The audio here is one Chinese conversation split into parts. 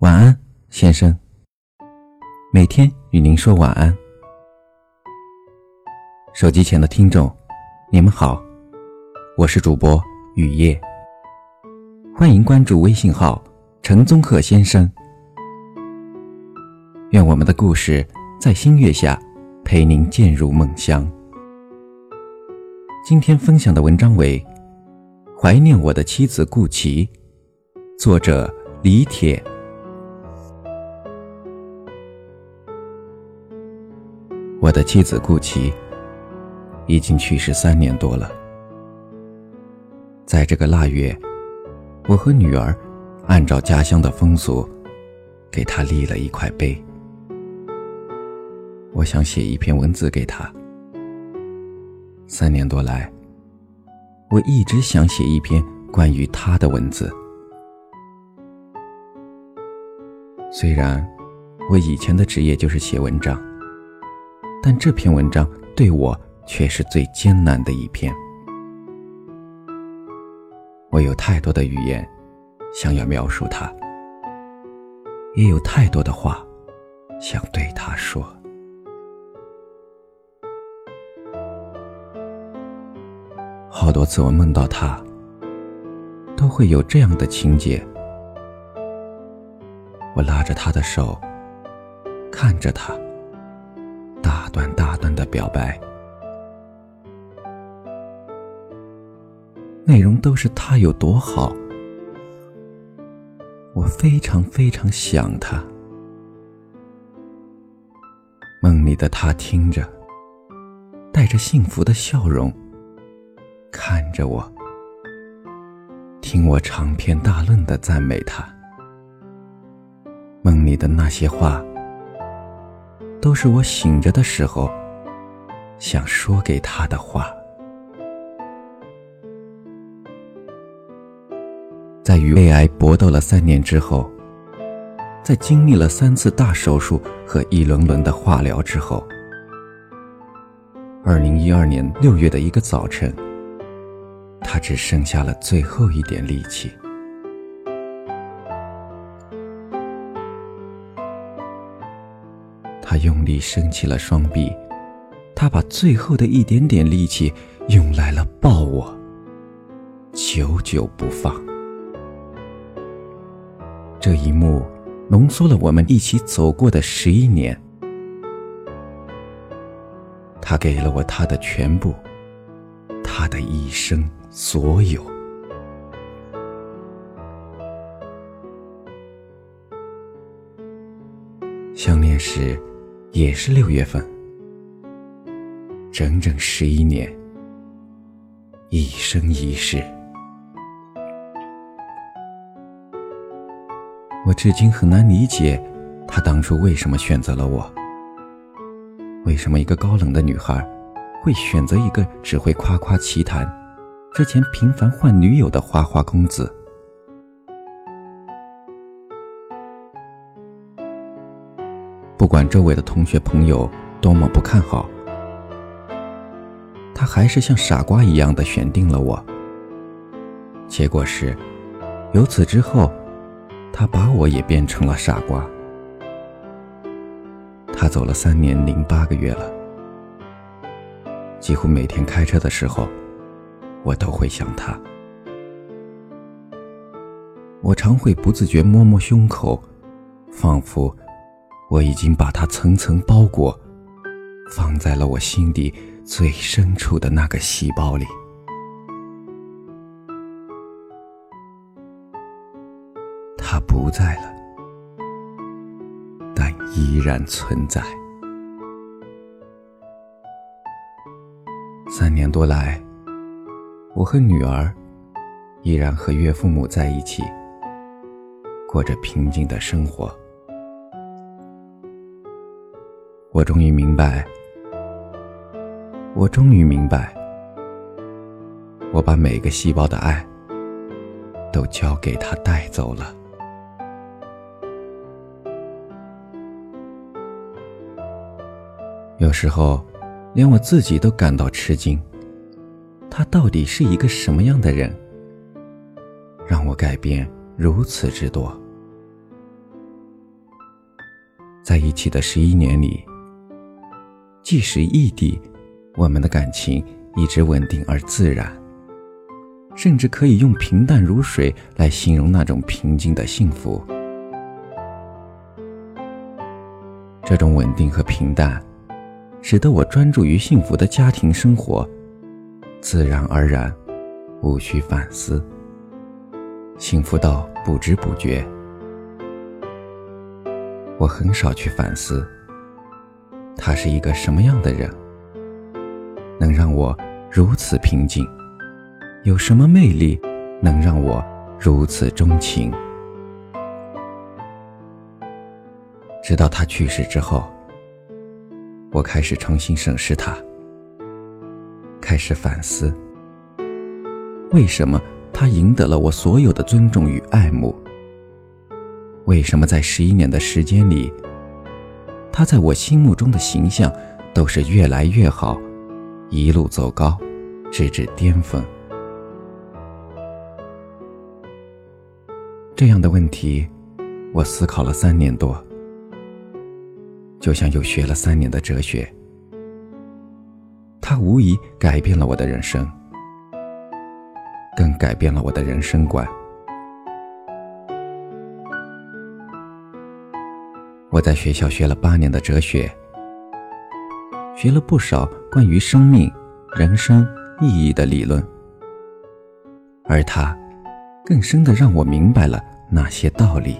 晚安，先生。每天与您说晚安。手机前的听众，你们好，我是主播雨夜。欢迎关注微信号“陈宗鹤先生”。愿我们的故事在星月下陪您渐入梦乡。今天分享的文章为《怀念我的妻子顾琪》，作者李铁。我的妻子顾琪已经去世三年多了。在这个腊月，我和女儿按照家乡的风俗，给她立了一块碑。我想写一篇文字给她。三年多来，我一直想写一篇关于她的文字。虽然我以前的职业就是写文章。但这篇文章对我却是最艰难的一篇。我有太多的语言想要描述它，也有太多的话想对他说。好多次我梦到他，都会有这样的情节：我拉着他的手，看着他。的表白，内容都是他有多好，我非常非常想他。梦里的他听着，带着幸福的笑容，看着我，听我长篇大论的赞美他。梦里的那些话。都是我醒着的时候想说给他的话。在与胃癌搏斗了三年之后，在经历了三次大手术和一轮轮的化疗之后，二零一二年六月的一个早晨，他只剩下了最后一点力气。他用力升起了双臂，他把最后的一点点力气用来了抱我，久久不放。这一幕浓缩了我们一起走过的十一年。他给了我他的全部，他的一生所有。相恋时。也是六月份，整整十一年，一生一世。我至今很难理解，他当初为什么选择了我。为什么一个高冷的女孩，会选择一个只会夸夸其谈、之前频繁换女友的花花公子？不管周围的同学朋友多么不看好，他还是像傻瓜一样的选定了我。结果是，由此之后，他把我也变成了傻瓜。他走了三年零八个月了，几乎每天开车的时候，我都会想他。我常会不自觉摸摸胸口，仿佛。我已经把它层层包裹，放在了我心底最深处的那个细胞里。它不在了，但依然存在。三年多来，我和女儿依然和岳父母在一起，过着平静的生活。我终于明白，我终于明白，我把每个细胞的爱都交给他带走了。有时候，连我自己都感到吃惊，他到底是一个什么样的人，让我改变如此之多？在一起的十一年里，即使异地，我们的感情一直稳定而自然，甚至可以用平淡如水来形容那种平静的幸福。这种稳定和平淡，使得我专注于幸福的家庭生活，自然而然，无需反思，幸福到不知不觉。我很少去反思，他是一个什么样的人，能让我如此平静？有什么魅力能让我如此钟情？直到他去世之后，我开始重新审视他，开始反思：为什么他赢得了我所有的尊重与爱慕？为什么在十一年的时间里，他在我心目中的形象都是越来越好，一路走高，直至巅峰？这样的问题，我思考了三年多，就像又学了三年的哲学。他无疑改变了我的人生，更改变了我的人生观。我在学校学了八年的哲学，学了不少关于生命、人生意义的理论，而他更深的让我明白了那些道理。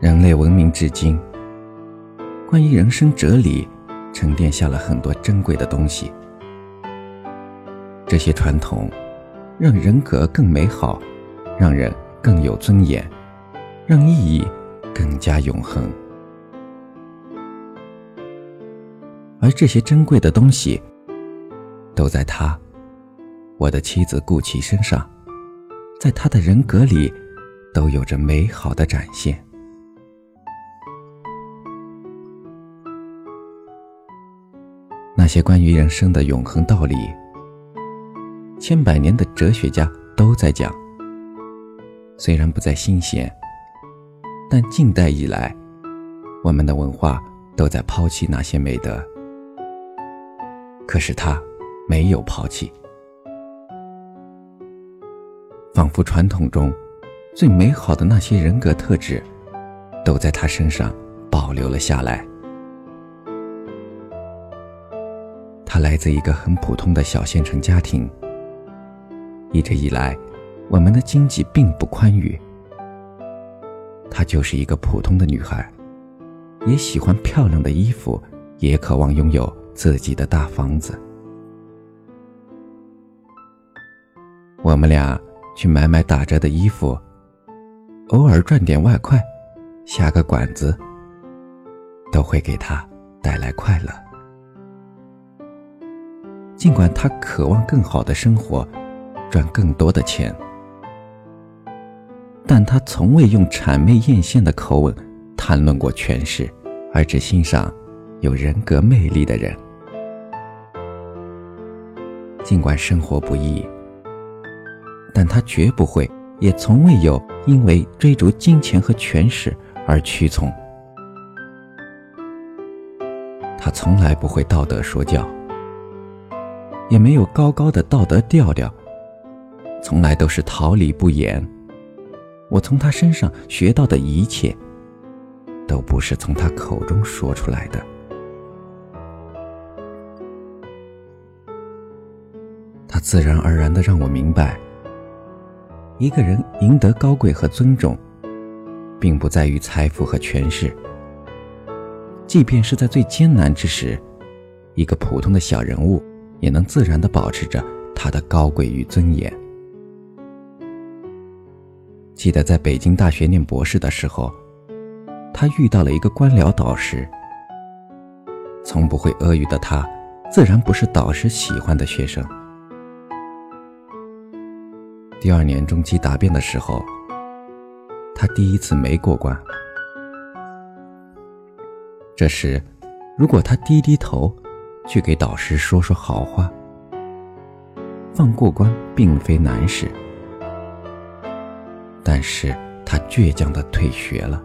人类文明至今，关于人生哲理，沉淀下了很多珍贵的东西。这些传统，让人格更美好。让人更有尊严，让意义更加永恒。而这些珍贵的东西，都在他，我的妻子顾琪身上，在他的人格里，都有着美好的展现。那些关于人生的永恒道理，千百年的哲学家都在讲。虽然不再新鲜，但近代以来，我们的文化都在抛弃那些美德。可是他没有抛弃，仿佛传统中最美好的那些人格特质，都在他身上保留了下来。他来自一个很普通的小县城家庭，一直以来。我们的经济并不宽裕，她就是一个普通的女孩，也喜欢漂亮的衣服，也渴望拥有自己的大房子。我们俩去买买打折的衣服，偶尔赚点外快，下个馆子，都会给她带来快乐。尽管她渴望更好的生活，赚更多的钱。但他从未用谄媚艳羡的口吻谈论过权势，而只欣赏有人格魅力的人。尽管生活不易，但他绝不会，也从未有因为追逐金钱和权势而屈从。他从来不会道德说教，也没有高高的道德调调，从来都是桃李不言。我从他身上学到的一切，都不是从他口中说出来的。他自然而然的让我明白，一个人赢得高贵和尊重，并不在于财富和权势。即便是在最艰难之时，一个普通的小人物也能自然的保持着他的高贵与尊严。记得在北京大学念博士的时候，他遇到了一个官僚导师。从不会俄语的他，自然不是导师喜欢的学生。第二年中期答辩的时候，他第一次没过关。这时，如果他低低头，去给导师说说好话，放过关并非难事。但是他倔强的退学了。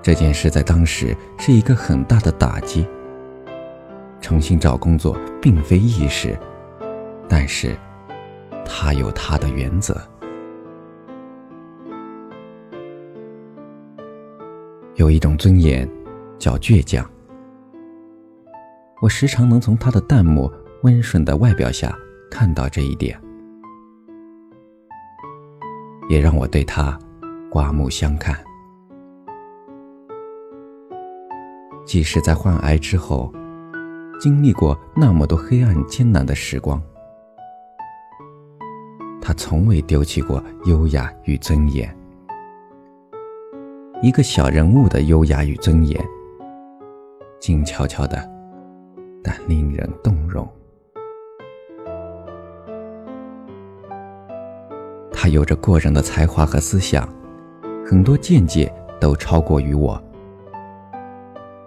这件事在当时是一个很大的打击。重新找工作并非易事，但是他有他的原则。有一种尊严，叫倔强。我时常能从他的淡漠、温顺的外表下看到这一点，也让我对他刮目相看。即使在患癌之后，经历过那么多黑暗艰难的时光，他从未丢弃过优雅与尊严。一个小人物的优雅与尊严，静悄悄的，但令人动容。他有着过人的才华和思想，很多见解都超过于我。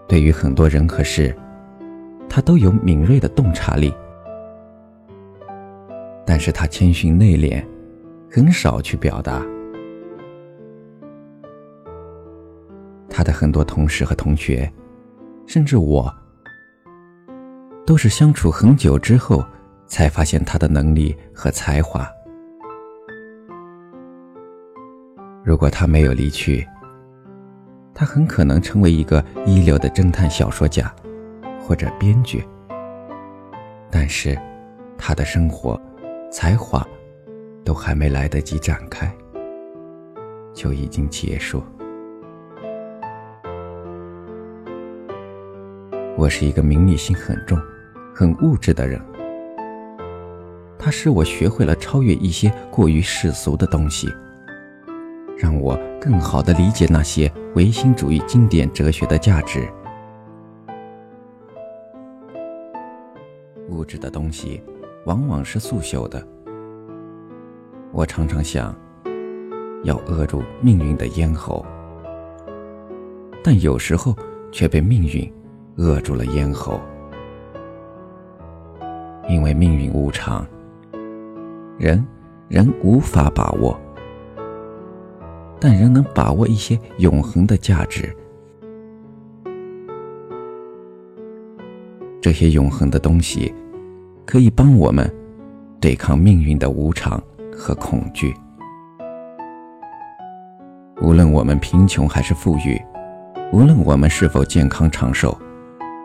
对于很多人和事，他都有敏锐的洞察力，但是他谦逊内敛，很少去表达。他的很多同事和同学，甚至我，都是相处很久之后才发现他的能力和才华。如果他没有离去，他很可能成为一个一流的侦探小说家，或者编剧。但是，他的生活、才华，都还没来得及展开，就已经结束。我是一个名利心很重、很物质的人。他使我学会了超越一些过于世俗的东西，让我更好的理解那些唯心主义经典哲学的价值。物质的东西往往是速朽的。我常常想要扼住命运的咽喉，但有时候却被命运。扼住了咽喉，因为命运无常，人人无法把握，但仍能把握一些永恒的价值。这些永恒的东西，可以帮我们对抗命运的无常和恐惧。无论我们贫穷还是富裕，无论我们是否健康长寿。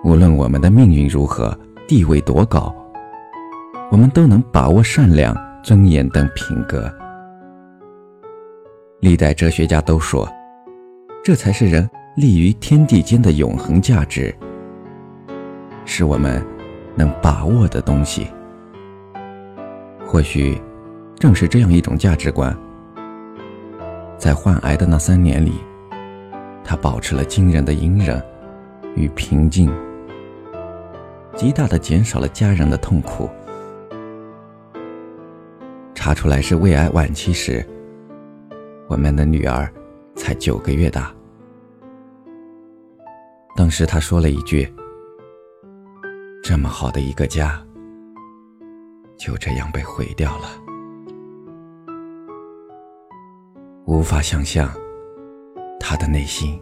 无论我们的命运如何，地位多高，我们都能把握善良、尊严等品格。历代哲学家都说，这才是人立于天地间的永恒价值，是我们能把握的东西。或许，正是这样一种价值观，在患癌的那三年里，他保持了惊人的隐忍与平静。极大的减少了家人的痛苦。查出来是胃癌晚期时，我们的女儿才九个月大。当时他说了一句：“这么好的一个家，就这样被毁掉了。”无法想象，他的内心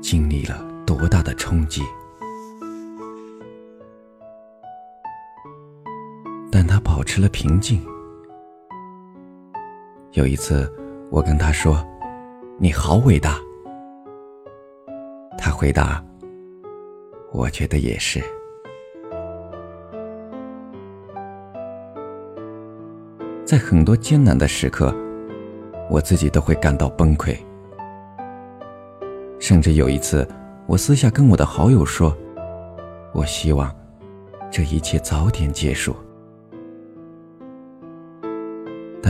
经历了多大的冲击。但他保持了平静。有一次，我跟他说：“你好伟大。”他回答：“我觉得也是。”在很多艰难的时刻，我自己都会感到崩溃。甚至有一次，我私下跟我的好友说：“我希望这一切早点结束。”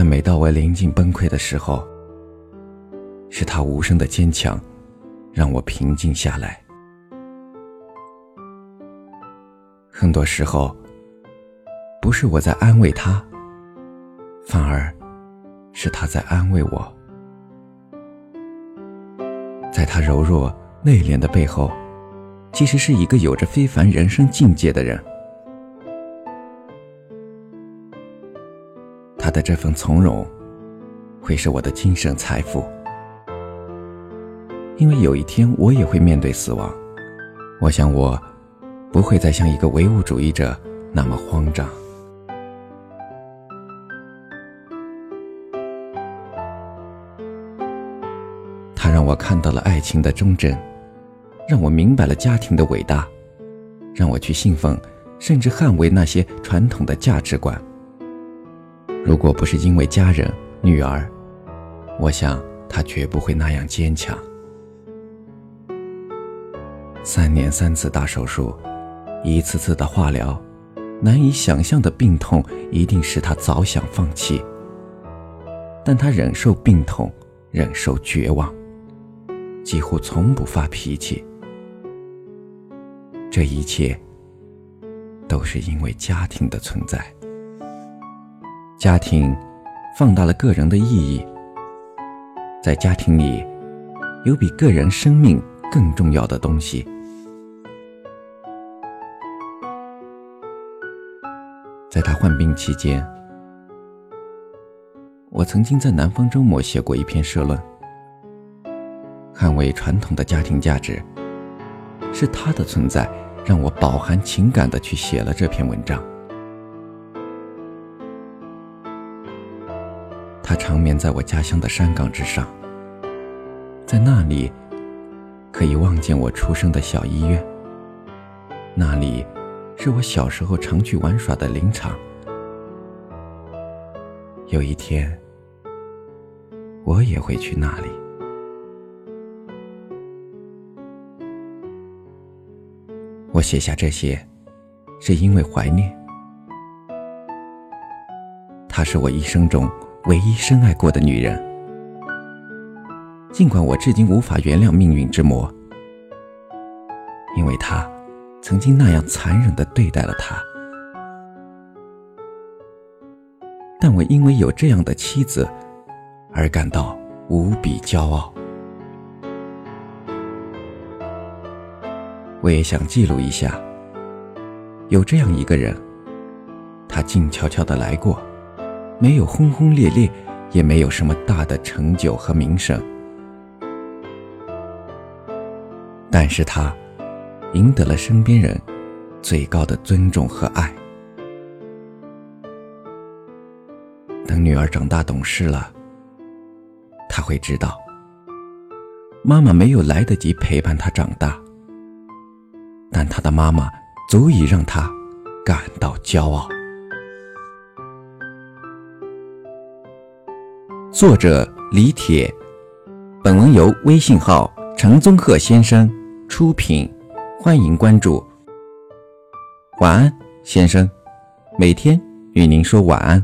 但每到我临近崩溃的时候，是他无声的坚强，让我平静下来。很多时候，不是我在安慰他，反而是他在安慰我。在他柔弱内敛的背后，其实是一个有着非凡人生境界的人。的这份从容，会是我的精神财富。因为有一天我也会面对死亡，我想我不会再像一个唯物主义者那么慌张。他让我看到了爱情的忠贞，让我明白了家庭的伟大，让我去信奉，甚至捍卫那些传统的价值观。如果不是因为家人、女儿，我想他绝不会那样坚强。三年三次大手术，一次次的化疗，难以想象的病痛，一定使他早想放弃。但他忍受病痛，忍受绝望，几乎从不发脾气。这一切，都是因为家庭的存在。家庭，放大了个人的意义。在家庭里，有比个人生命。更重要的东西。在他患病期间，我曾经在《南方周末》写过一篇社论，捍卫传统的家庭价值。是他的存在，让我饱含情感的去写了这篇文章。他长眠在我家乡的山岗之上，在那里。可以望见我出生的小医院，那里是我小时候常去玩耍的林场。有一天，我也会去那里。我写下这些，是因为怀念。他是我一生中唯一深爱过的女人。尽管我至今无法原谅命运之魔，因为他曾经那样残忍的对待了他，但我因为有这样的妻子而感到无比骄傲。我也想记录一下，有这样一个人，他静悄悄的来过，没有轰轰烈烈，也没有什么大的成就和名声。但是他赢得了身边人最高的尊重和爱。等女儿长大懂事了，他会知道，妈妈没有来得及陪伴他长大，但他的妈妈足以让他感到骄傲。作者李铁，本文由微信号陈宗鹤先生。出品，欢迎关注。晚安，先生，每天与您说晚安。